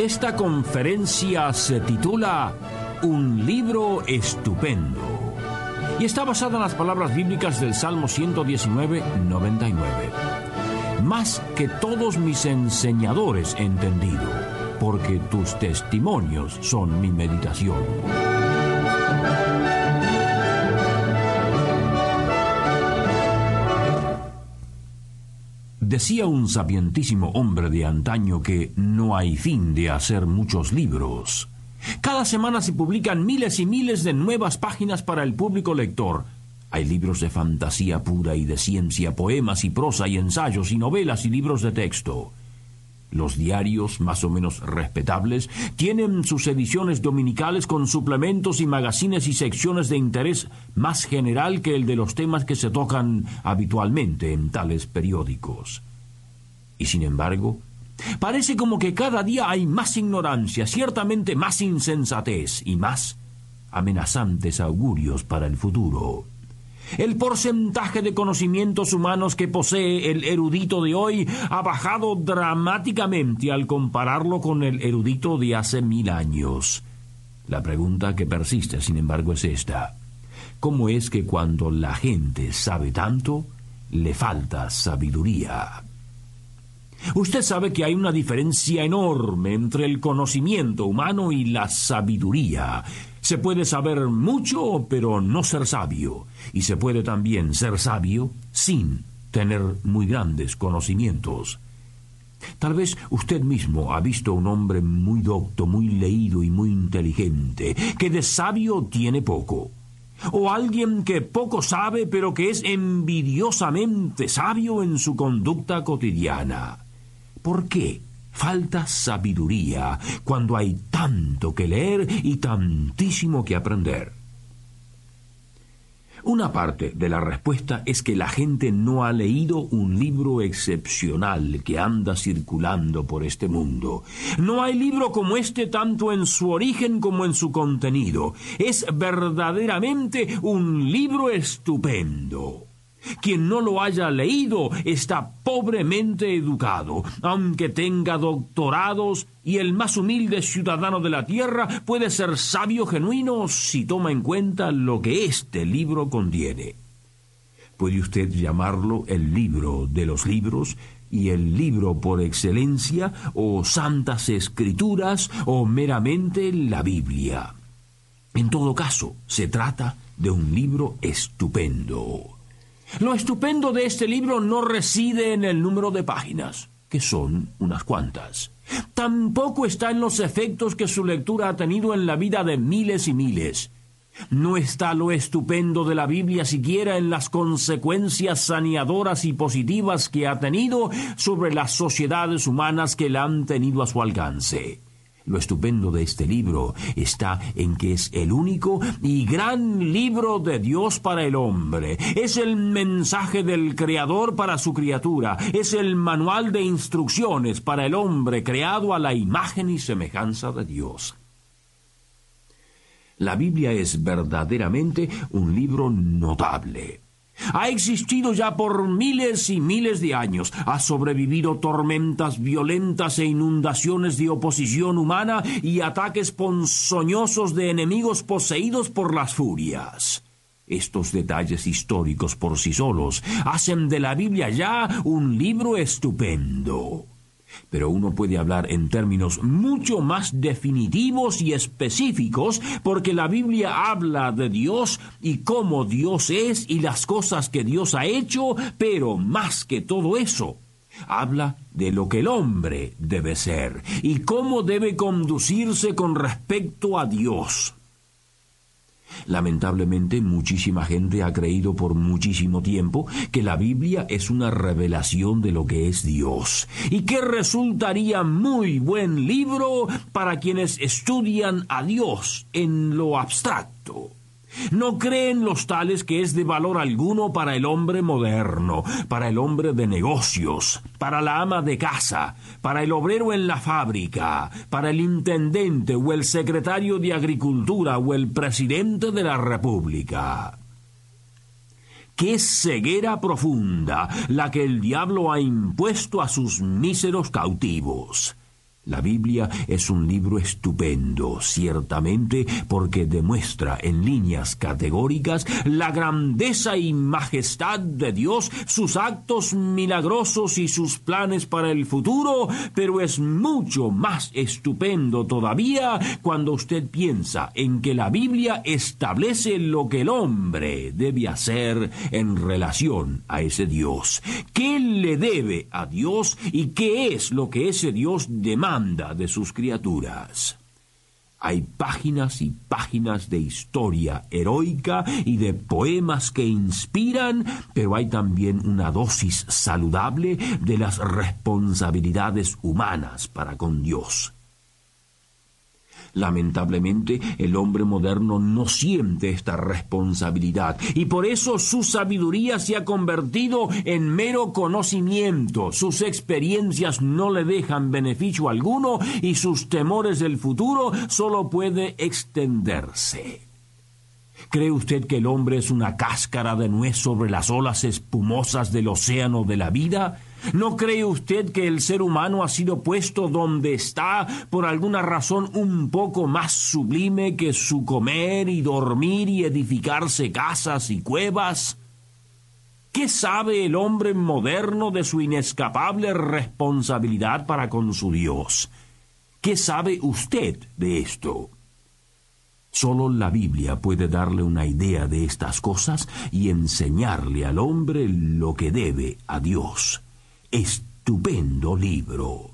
Esta conferencia se titula Un libro estupendo y está basada en las palabras bíblicas del Salmo 119, 99. Más que todos mis enseñadores he entendido, porque tus testimonios son mi meditación. Decía un sapientísimo hombre de antaño que no hay fin de hacer muchos libros. Cada semana se publican miles y miles de nuevas páginas para el público lector. Hay libros de fantasía pura y de ciencia, poemas y prosa y ensayos y novelas y libros de texto. Los diarios, más o menos respetables, tienen sus ediciones dominicales con suplementos y magazines y secciones de interés más general que el de los temas que se tocan habitualmente en tales periódicos. Y sin embargo, parece como que cada día hay más ignorancia, ciertamente más insensatez y más amenazantes augurios para el futuro. El porcentaje de conocimientos humanos que posee el erudito de hoy ha bajado dramáticamente al compararlo con el erudito de hace mil años. La pregunta que persiste, sin embargo, es esta. ¿Cómo es que cuando la gente sabe tanto, le falta sabiduría? Usted sabe que hay una diferencia enorme entre el conocimiento humano y la sabiduría. Se puede saber mucho, pero no ser sabio. Y se puede también ser sabio sin tener muy grandes conocimientos. Tal vez usted mismo ha visto un hombre muy docto, muy leído y muy inteligente, que de sabio tiene poco. O alguien que poco sabe, pero que es envidiosamente sabio en su conducta cotidiana. ¿Por qué? Falta sabiduría cuando hay tanto que leer y tantísimo que aprender. Una parte de la respuesta es que la gente no ha leído un libro excepcional que anda circulando por este mundo. No hay libro como este tanto en su origen como en su contenido. Es verdaderamente un libro estupendo. Quien no lo haya leído está pobremente educado, aunque tenga doctorados, y el más humilde ciudadano de la tierra puede ser sabio genuino si toma en cuenta lo que este libro contiene. Puede usted llamarlo el libro de los libros, y el libro por excelencia, o santas escrituras, o meramente la Biblia. En todo caso, se trata de un libro estupendo. Lo estupendo de este libro no reside en el número de páginas, que son unas cuantas. Tampoco está en los efectos que su lectura ha tenido en la vida de miles y miles. No está lo estupendo de la Biblia siquiera en las consecuencias saneadoras y positivas que ha tenido sobre las sociedades humanas que la han tenido a su alcance. Lo estupendo de este libro está en que es el único y gran libro de Dios para el hombre. Es el mensaje del Creador para su criatura. Es el manual de instrucciones para el hombre creado a la imagen y semejanza de Dios. La Biblia es verdaderamente un libro notable. Ha existido ya por miles y miles de años, ha sobrevivido tormentas violentas e inundaciones de oposición humana y ataques ponzoñosos de enemigos poseídos por las furias. Estos detalles históricos por sí solos hacen de la Biblia ya un libro estupendo. Pero uno puede hablar en términos mucho más definitivos y específicos porque la Biblia habla de Dios y cómo Dios es y las cosas que Dios ha hecho, pero más que todo eso, habla de lo que el hombre debe ser y cómo debe conducirse con respecto a Dios. Lamentablemente, muchísima gente ha creído por muchísimo tiempo que la Biblia es una revelación de lo que es Dios y que resultaría muy buen libro para quienes estudian a Dios en lo abstracto. No creen los tales que es de valor alguno para el hombre moderno, para el hombre de negocios, para la ama de casa, para el obrero en la fábrica, para el intendente o el secretario de Agricultura o el presidente de la República. Qué ceguera profunda la que el diablo ha impuesto a sus míseros cautivos. La Biblia es un libro estupendo, ciertamente, porque demuestra en líneas categóricas la grandeza y majestad de Dios, sus actos milagrosos y sus planes para el futuro, pero es mucho más estupendo todavía cuando usted piensa en que la Biblia establece lo que el hombre debe hacer en relación a ese Dios. ¿Qué le debe a Dios y qué es lo que ese Dios de sus criaturas. Hay páginas y páginas de historia heroica y de poemas que inspiran, pero hay también una dosis saludable de las responsabilidades humanas para con Dios. Lamentablemente, el hombre moderno no siente esta responsabilidad y por eso su sabiduría se ha convertido en mero conocimiento, sus experiencias no le dejan beneficio alguno y sus temores del futuro solo puede extenderse. ¿Cree usted que el hombre es una cáscara de nuez sobre las olas espumosas del océano de la vida? ¿No cree usted que el ser humano ha sido puesto donde está por alguna razón un poco más sublime que su comer y dormir y edificarse casas y cuevas? ¿Qué sabe el hombre moderno de su inescapable responsabilidad para con su Dios? ¿Qué sabe usted de esto? Solo la Biblia puede darle una idea de estas cosas y enseñarle al hombre lo que debe a Dios estupendo libro.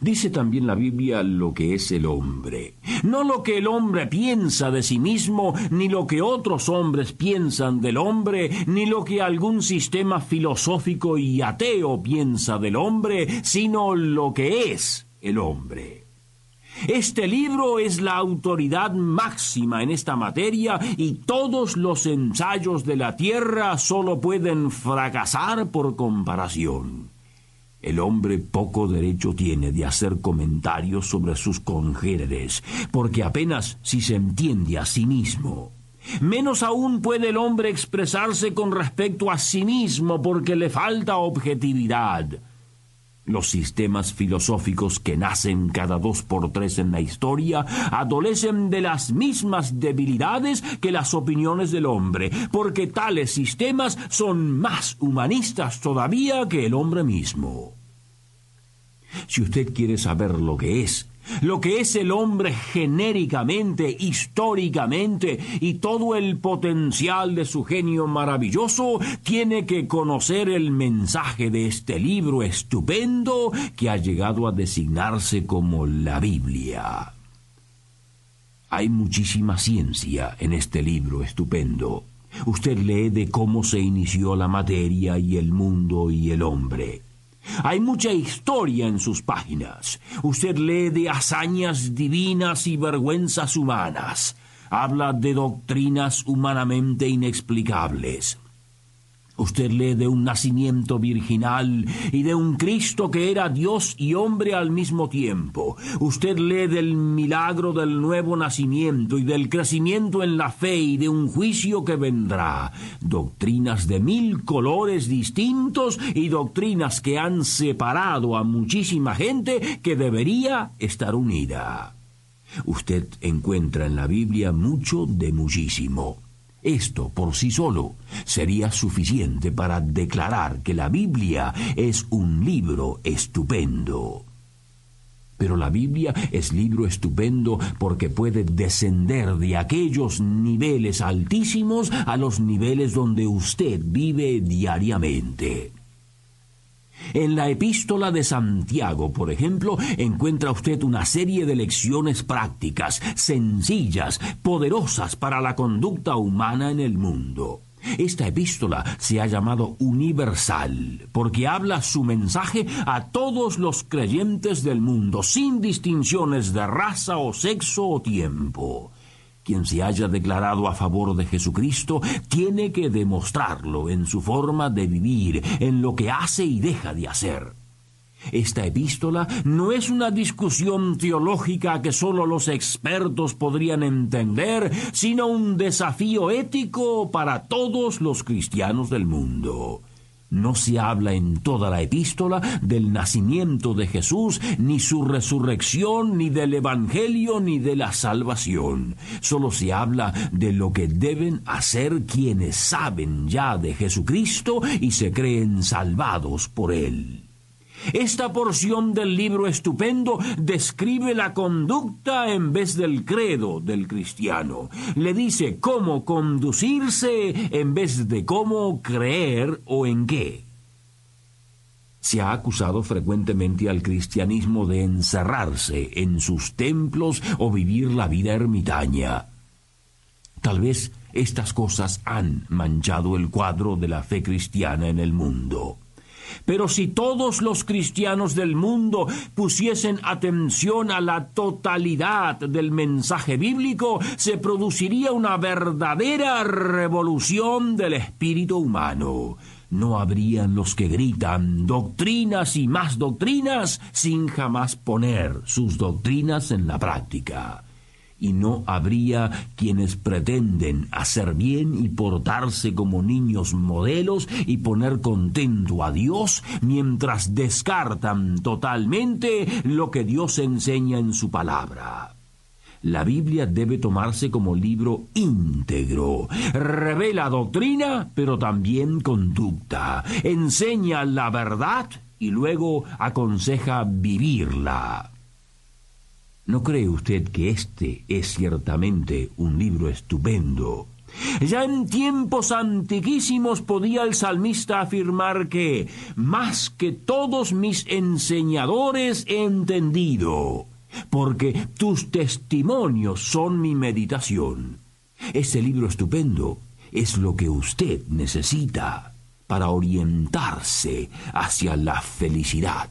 Dice también la Biblia lo que es el hombre. No lo que el hombre piensa de sí mismo, ni lo que otros hombres piensan del hombre, ni lo que algún sistema filosófico y ateo piensa del hombre, sino lo que es el hombre. Este libro es la autoridad máxima en esta materia y todos los ensayos de la tierra solo pueden fracasar por comparación. El hombre poco derecho tiene de hacer comentarios sobre sus congéneres, porque apenas si se entiende a sí mismo. Menos aún puede el hombre expresarse con respecto a sí mismo porque le falta objetividad. Los sistemas filosóficos que nacen cada dos por tres en la historia adolecen de las mismas debilidades que las opiniones del hombre, porque tales sistemas son más humanistas todavía que el hombre mismo. Si usted quiere saber lo que es lo que es el hombre genéricamente, históricamente, y todo el potencial de su genio maravilloso, tiene que conocer el mensaje de este libro estupendo que ha llegado a designarse como la Biblia. Hay muchísima ciencia en este libro estupendo. Usted lee de cómo se inició la materia y el mundo y el hombre. Hay mucha historia en sus páginas. Usted lee de hazañas divinas y vergüenzas humanas. Habla de doctrinas humanamente inexplicables. Usted lee de un nacimiento virginal y de un Cristo que era Dios y hombre al mismo tiempo. Usted lee del milagro del nuevo nacimiento y del crecimiento en la fe y de un juicio que vendrá. Doctrinas de mil colores distintos y doctrinas que han separado a muchísima gente que debería estar unida. Usted encuentra en la Biblia mucho de muchísimo. Esto por sí solo sería suficiente para declarar que la Biblia es un libro estupendo. Pero la Biblia es libro estupendo porque puede descender de aquellos niveles altísimos a los niveles donde usted vive diariamente. En la epístola de Santiago, por ejemplo, encuentra usted una serie de lecciones prácticas, sencillas, poderosas para la conducta humana en el mundo. Esta epístola se ha llamado universal porque habla su mensaje a todos los creyentes del mundo, sin distinciones de raza o sexo o tiempo. Quien se haya declarado a favor de Jesucristo tiene que demostrarlo en su forma de vivir, en lo que hace y deja de hacer. Esta epístola no es una discusión teológica que sólo los expertos podrían entender, sino un desafío ético para todos los cristianos del mundo. No se habla en toda la epístola del nacimiento de Jesús, ni su resurrección, ni del Evangelio, ni de la salvación. Solo se habla de lo que deben hacer quienes saben ya de Jesucristo y se creen salvados por Él. Esta porción del libro estupendo describe la conducta en vez del credo del cristiano. Le dice cómo conducirse en vez de cómo creer o en qué. Se ha acusado frecuentemente al cristianismo de encerrarse en sus templos o vivir la vida ermitaña. Tal vez estas cosas han manchado el cuadro de la fe cristiana en el mundo. Pero si todos los cristianos del mundo pusiesen atención a la totalidad del mensaje bíblico, se produciría una verdadera revolución del espíritu humano. No habrían los que gritan doctrinas y más doctrinas sin jamás poner sus doctrinas en la práctica y no habría quienes pretenden hacer bien y portarse como niños modelos y poner contento a Dios mientras descartan totalmente lo que Dios enseña en su palabra. La Biblia debe tomarse como libro íntegro. Revela doctrina, pero también conducta. Enseña la verdad y luego aconseja vivirla. ¿No cree usted que este es ciertamente un libro estupendo? Ya en tiempos antiquísimos podía el salmista afirmar que, más que todos mis enseñadores he entendido, porque tus testimonios son mi meditación. Este libro estupendo es lo que usted necesita para orientarse hacia la felicidad.